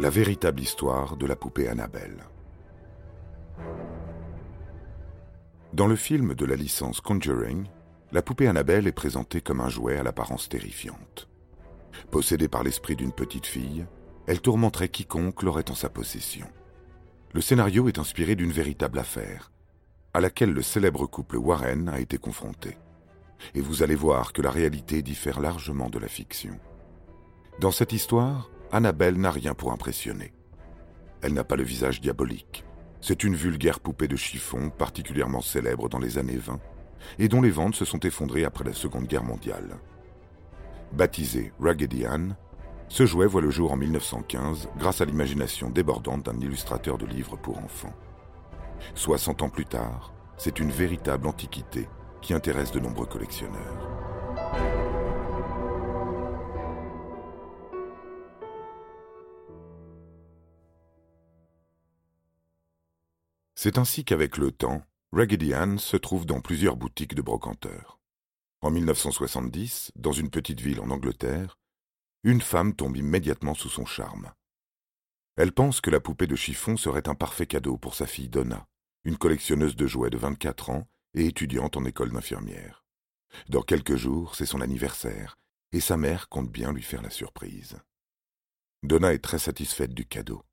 La véritable histoire de la poupée Annabelle. Dans le film de la licence Conjuring, la poupée Annabelle est présentée comme un jouet à l'apparence terrifiante. Possédée par l'esprit d'une petite fille, elle tourmenterait quiconque l'aurait en sa possession. Le scénario est inspiré d'une véritable affaire, à laquelle le célèbre couple Warren a été confronté. Et vous allez voir que la réalité diffère largement de la fiction. Dans cette histoire, Annabelle n'a rien pour impressionner. Elle n'a pas le visage diabolique. C'est une vulgaire poupée de chiffon particulièrement célèbre dans les années 20 et dont les ventes se sont effondrées après la Seconde Guerre mondiale. Baptisé Raggedy Ann, ce jouet voit le jour en 1915 grâce à l'imagination débordante d'un illustrateur de livres pour enfants. 60 ans plus tard, c'est une véritable antiquité qui intéresse de nombreux collectionneurs. C'est ainsi qu'avec le temps, Raggedy Ann se trouve dans plusieurs boutiques de brocanteurs. En 1970, dans une petite ville en Angleterre, une femme tombe immédiatement sous son charme. Elle pense que la poupée de chiffon serait un parfait cadeau pour sa fille Donna, une collectionneuse de jouets de 24 ans et étudiante en école d'infirmière. Dans quelques jours, c'est son anniversaire, et sa mère compte bien lui faire la surprise. Donna est très satisfaite du cadeau.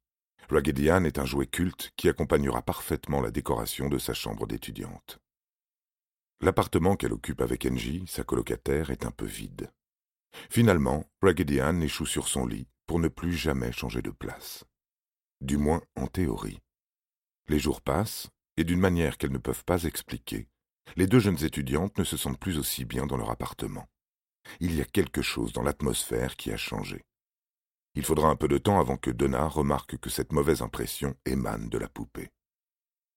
Raggedy Ann est un jouet culte qui accompagnera parfaitement la décoration de sa chambre d'étudiante. L'appartement qu'elle occupe avec Angie, sa colocataire, est un peu vide. Finalement, Raggedy Ann échoue sur son lit pour ne plus jamais changer de place. Du moins en théorie. Les jours passent, et d'une manière qu'elles ne peuvent pas expliquer, les deux jeunes étudiantes ne se sentent plus aussi bien dans leur appartement. Il y a quelque chose dans l'atmosphère qui a changé. Il faudra un peu de temps avant que Donna remarque que cette mauvaise impression émane de la poupée.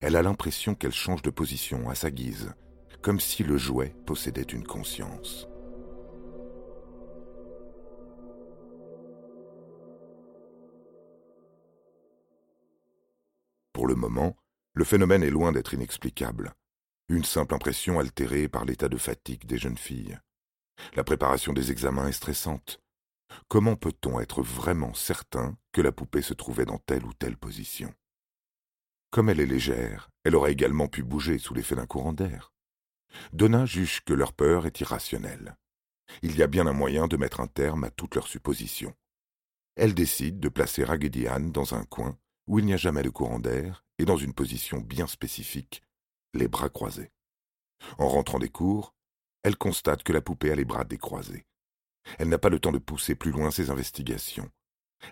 Elle a l'impression qu'elle change de position à sa guise, comme si le jouet possédait une conscience. Pour le moment, le phénomène est loin d'être inexplicable. Une simple impression altérée par l'état de fatigue des jeunes filles. La préparation des examens est stressante. Comment peut-on être vraiment certain que la poupée se trouvait dans telle ou telle position? Comme elle est légère, elle aurait également pu bouger sous l'effet d'un courant d'air. Donna juge que leur peur est irrationnelle. Il y a bien un moyen de mettre un terme à toutes leurs suppositions. Elle décide de placer Raggedy Ann dans un coin où il n'y a jamais de courant d'air et dans une position bien spécifique, les bras croisés. En rentrant des cours, elle constate que la poupée a les bras décroisés. Elle n'a pas le temps de pousser plus loin ses investigations.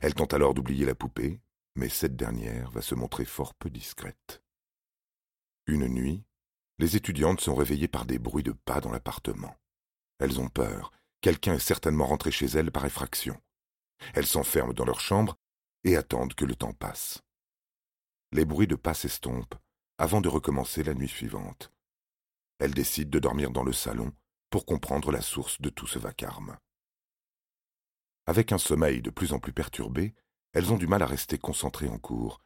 Elle tente alors d'oublier la poupée, mais cette dernière va se montrer fort peu discrète. Une nuit, les étudiantes sont réveillées par des bruits de pas dans l'appartement. Elles ont peur. Quelqu'un est certainement rentré chez elles par effraction. Elles s'enferment dans leur chambre et attendent que le temps passe. Les bruits de pas s'estompent avant de recommencer la nuit suivante. Elles décident de dormir dans le salon pour comprendre la source de tout ce vacarme. Avec un sommeil de plus en plus perturbé, elles ont du mal à rester concentrées en cours.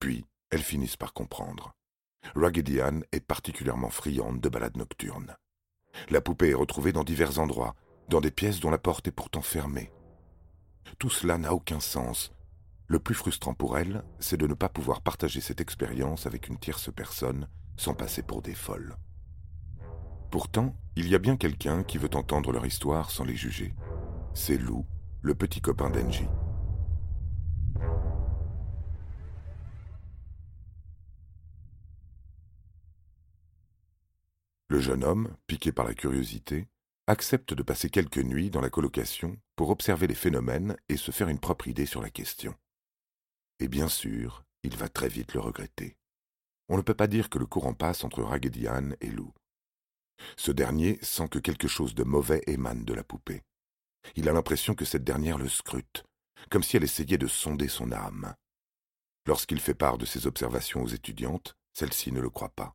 Puis, elles finissent par comprendre. Raggedy Ann est particulièrement friande de balades nocturnes. La poupée est retrouvée dans divers endroits, dans des pièces dont la porte est pourtant fermée. Tout cela n'a aucun sens. Le plus frustrant pour elle, c'est de ne pas pouvoir partager cette expérience avec une tierce personne sans passer pour des folles. Pourtant, il y a bien quelqu'un qui veut entendre leur histoire sans les juger. C'est Lou, le petit copain d'Engie. Le jeune homme, piqué par la curiosité, accepte de passer quelques nuits dans la colocation pour observer les phénomènes et se faire une propre idée sur la question. Et bien sûr, il va très vite le regretter. on ne peut pas dire que le courant passe entre Raggedy Ann et Lou. Ce dernier sent que quelque chose de mauvais émane de la poupée. Il a l'impression que cette dernière le scrute, comme si elle essayait de sonder son âme. Lorsqu'il fait part de ses observations aux étudiantes, celles-ci ne le croient pas.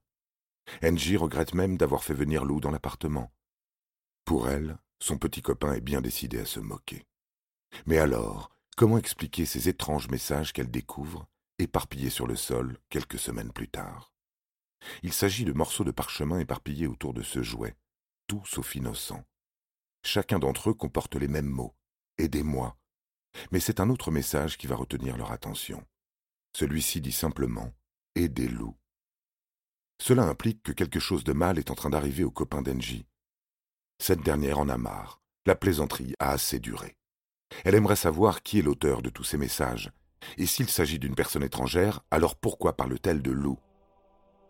Angie regrette même d'avoir fait venir Lou dans l'appartement. Pour elle, son petit copain est bien décidé à se moquer. Mais alors, comment expliquer ces étranges messages qu'elle découvre, éparpillés sur le sol quelques semaines plus tard? Il s'agit de morceaux de parchemin éparpillés autour de ce jouet, tout sauf innocent. Chacun d'entre eux comporte les mêmes mots. Aidez-moi. Mais c'est un autre message qui va retenir leur attention. Celui-ci dit simplement Aidez Lou. Cela implique que quelque chose de mal est en train d'arriver aux copains d'Engie. Cette dernière en a marre. La plaisanterie a assez duré. Elle aimerait savoir qui est l'auteur de tous ces messages. Et s'il s'agit d'une personne étrangère, alors pourquoi parle-t-elle de loup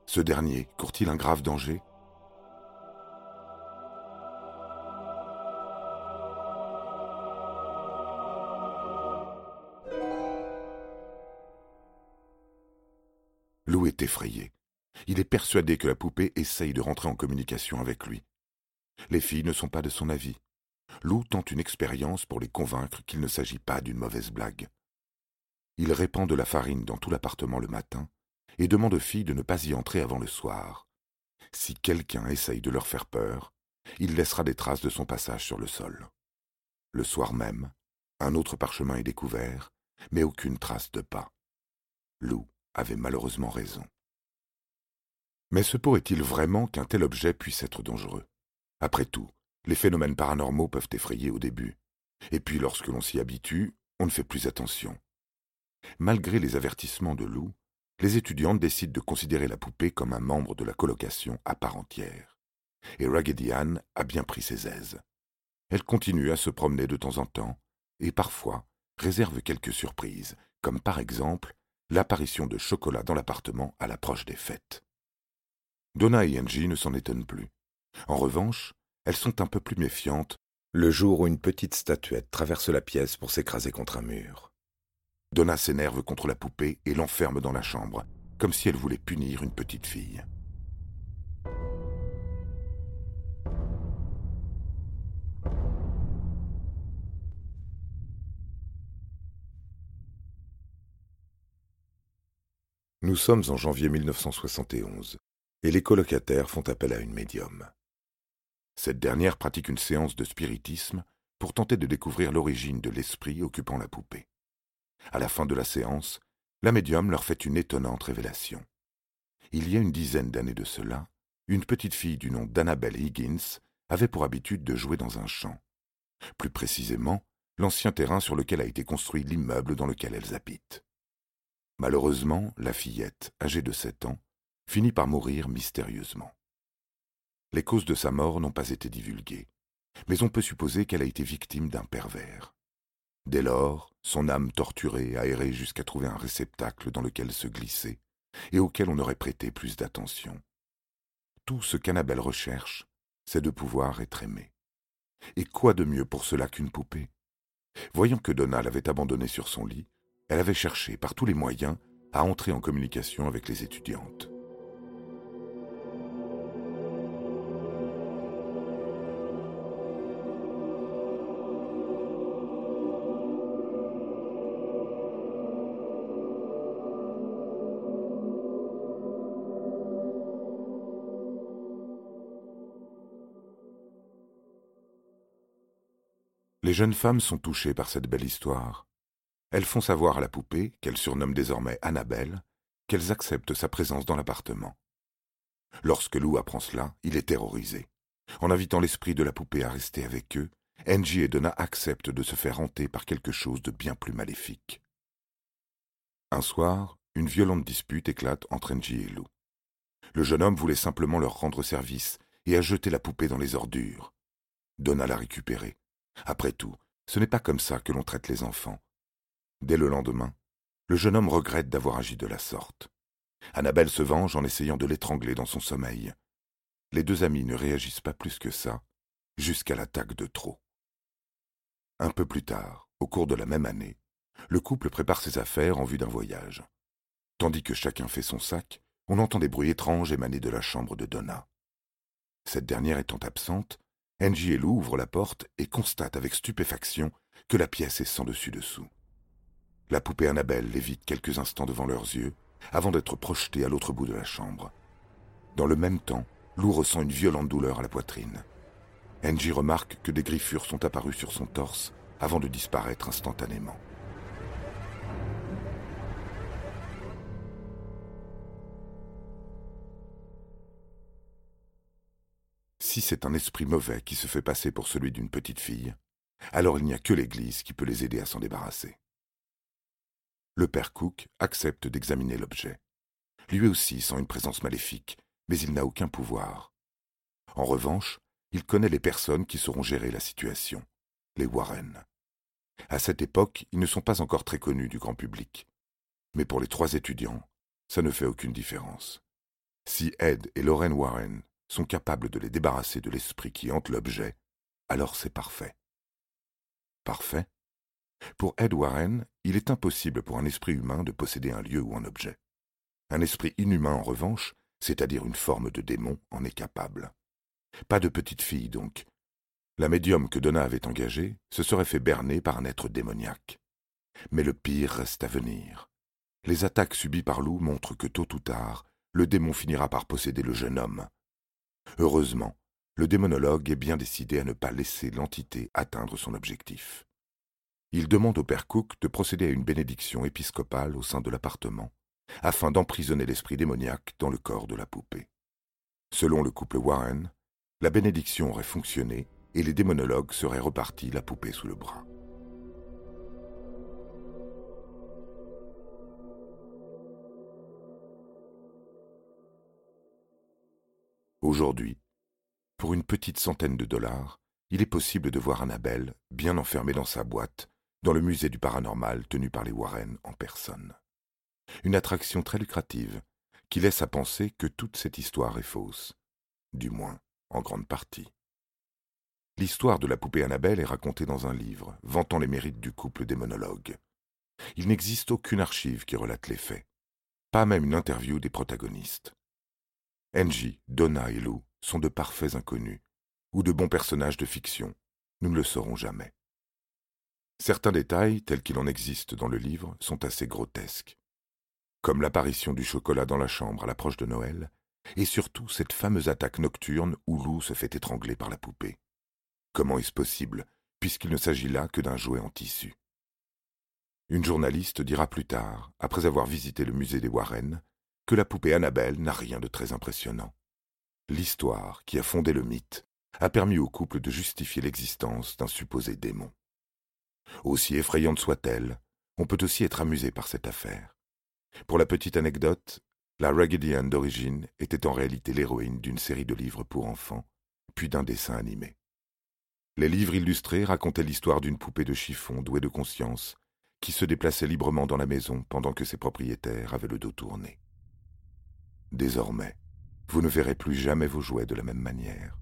Ce dernier court-il un grave danger? Est effrayé. Il est persuadé que la poupée essaye de rentrer en communication avec lui. Les filles ne sont pas de son avis. Lou tente une expérience pour les convaincre qu'il ne s'agit pas d'une mauvaise blague. Il répand de la farine dans tout l'appartement le matin et demande aux filles de ne pas y entrer avant le soir. Si quelqu'un essaye de leur faire peur, il laissera des traces de son passage sur le sol. Le soir même, un autre parchemin est découvert, mais aucune trace de pas. Lou avait malheureusement raison. Mais se pourrait-il vraiment qu'un tel objet puisse être dangereux? Après tout, les phénomènes paranormaux peuvent effrayer au début, et puis lorsque l'on s'y habitue, on ne fait plus attention. Malgré les avertissements de Lou, les étudiantes décident de considérer la poupée comme un membre de la colocation à part entière. Et Raggedy Ann a bien pris ses aises. Elle continue à se promener de temps en temps, et parfois réserve quelques surprises, comme par exemple l'apparition de chocolat dans l'appartement à l'approche des fêtes. Donna et Angie ne s'en étonnent plus. En revanche, elles sont un peu plus méfiantes le jour où une petite statuette traverse la pièce pour s'écraser contre un mur. Donna s'énerve contre la poupée et l'enferme dans la chambre, comme si elle voulait punir une petite fille. Nous sommes en janvier 1971 et les colocataires font appel à une médium. Cette dernière pratique une séance de spiritisme pour tenter de découvrir l'origine de l'esprit occupant la poupée. À la fin de la séance, la médium leur fait une étonnante révélation. Il y a une dizaine d'années de cela, une petite fille du nom d'Annabelle Higgins avait pour habitude de jouer dans un champ. Plus précisément, l'ancien terrain sur lequel a été construit l'immeuble dans lequel elles habitent. Malheureusement, la fillette, âgée de sept ans, finit par mourir mystérieusement. Les causes de sa mort n'ont pas été divulguées, mais on peut supposer qu'elle a été victime d'un pervers. Dès lors, son âme torturée a erré jusqu'à trouver un réceptacle dans lequel se glisser, et auquel on aurait prêté plus d'attention. Tout ce qu'Annabelle recherche, c'est de pouvoir être aimée. Et quoi de mieux pour cela qu'une poupée? Voyant que Donna l'avait abandonnée sur son lit, elle avait cherché par tous les moyens à entrer en communication avec les étudiantes. Les jeunes femmes sont touchées par cette belle histoire. Elles font savoir à la poupée, qu'elles surnomment désormais Annabelle, qu'elles acceptent sa présence dans l'appartement. Lorsque Lou apprend cela, il est terrorisé. En invitant l'esprit de la poupée à rester avec eux, Angie et Donna acceptent de se faire hanter par quelque chose de bien plus maléfique. Un soir, une violente dispute éclate entre Angie et Lou. Le jeune homme voulait simplement leur rendre service et a jeté la poupée dans les ordures. Donna l'a récupérée. Après tout, ce n'est pas comme ça que l'on traite les enfants. Dès le lendemain, le jeune homme regrette d'avoir agi de la sorte. Annabelle se venge en essayant de l'étrangler dans son sommeil. Les deux amis ne réagissent pas plus que ça, jusqu'à l'attaque de trop. Un peu plus tard, au cours de la même année, le couple prépare ses affaires en vue d'un voyage. Tandis que chacun fait son sac, on entend des bruits étranges émaner de la chambre de Donna. Cette dernière étant absente, Angie et Lou ouvrent la porte et constatent avec stupéfaction que la pièce est sans dessus dessous. La poupée Annabelle lévite quelques instants devant leurs yeux avant d'être projetée à l'autre bout de la chambre. Dans le même temps, Lou ressent une violente douleur à la poitrine. Angie remarque que des griffures sont apparues sur son torse avant de disparaître instantanément. Si c'est un esprit mauvais qui se fait passer pour celui d'une petite fille, alors il n'y a que l'Église qui peut les aider à s'en débarrasser. Le père Cook accepte d'examiner l'objet. Lui aussi sent une présence maléfique, mais il n'a aucun pouvoir. En revanche, il connaît les personnes qui sauront gérer la situation, les Warren. À cette époque, ils ne sont pas encore très connus du grand public. Mais pour les trois étudiants, ça ne fait aucune différence. Si Ed et Lorraine Warren sont capables de les débarrasser de l'esprit qui hante l'objet, alors c'est parfait. Parfait Pour Ed Warren, il est impossible pour un esprit humain de posséder un lieu ou un objet. Un esprit inhumain, en revanche, c'est-à-dire une forme de démon, en est capable. Pas de petite fille, donc. La médium que Donna avait engagée se serait fait berner par un être démoniaque. Mais le pire reste à venir. Les attaques subies par Lou montrent que tôt ou tard, le démon finira par posséder le jeune homme. Heureusement, le démonologue est bien décidé à ne pas laisser l'entité atteindre son objectif. Il demande au père Cook de procéder à une bénédiction épiscopale au sein de l'appartement, afin d'emprisonner l'esprit démoniaque dans le corps de la poupée. Selon le couple Warren, la bénédiction aurait fonctionné et les démonologues seraient repartis la poupée sous le bras. Aujourd'hui, pour une petite centaine de dollars, il est possible de voir Annabelle bien enfermée dans sa boîte dans le musée du paranormal tenu par les Warren en personne. Une attraction très lucrative qui laisse à penser que toute cette histoire est fausse, du moins en grande partie. L'histoire de la poupée Annabelle est racontée dans un livre, vantant les mérites du couple des monologues. Il n'existe aucune archive qui relate les faits, pas même une interview des protagonistes. Angie, Donna et Lou sont de parfaits inconnus, ou de bons personnages de fiction, nous ne le saurons jamais. Certains détails, tels qu'il en existe dans le livre, sont assez grotesques, comme l'apparition du chocolat dans la chambre à l'approche de Noël, et surtout cette fameuse attaque nocturne où Lou se fait étrangler par la poupée. Comment est-ce possible, puisqu'il ne s'agit là que d'un jouet en tissu? Une journaliste dira plus tard, après avoir visité le musée des Warren, que la poupée Annabelle n'a rien de très impressionnant. L'histoire, qui a fondé le mythe, a permis au couple de justifier l'existence d'un supposé démon. Aussi effrayante soit-elle, on peut aussi être amusé par cette affaire. Pour la petite anecdote, la Raggedy Ann d'origine était en réalité l'héroïne d'une série de livres pour enfants, puis d'un dessin animé. Les livres illustrés racontaient l'histoire d'une poupée de chiffon douée de conscience qui se déplaçait librement dans la maison pendant que ses propriétaires avaient le dos tourné. Désormais, vous ne verrez plus jamais vos jouets de la même manière.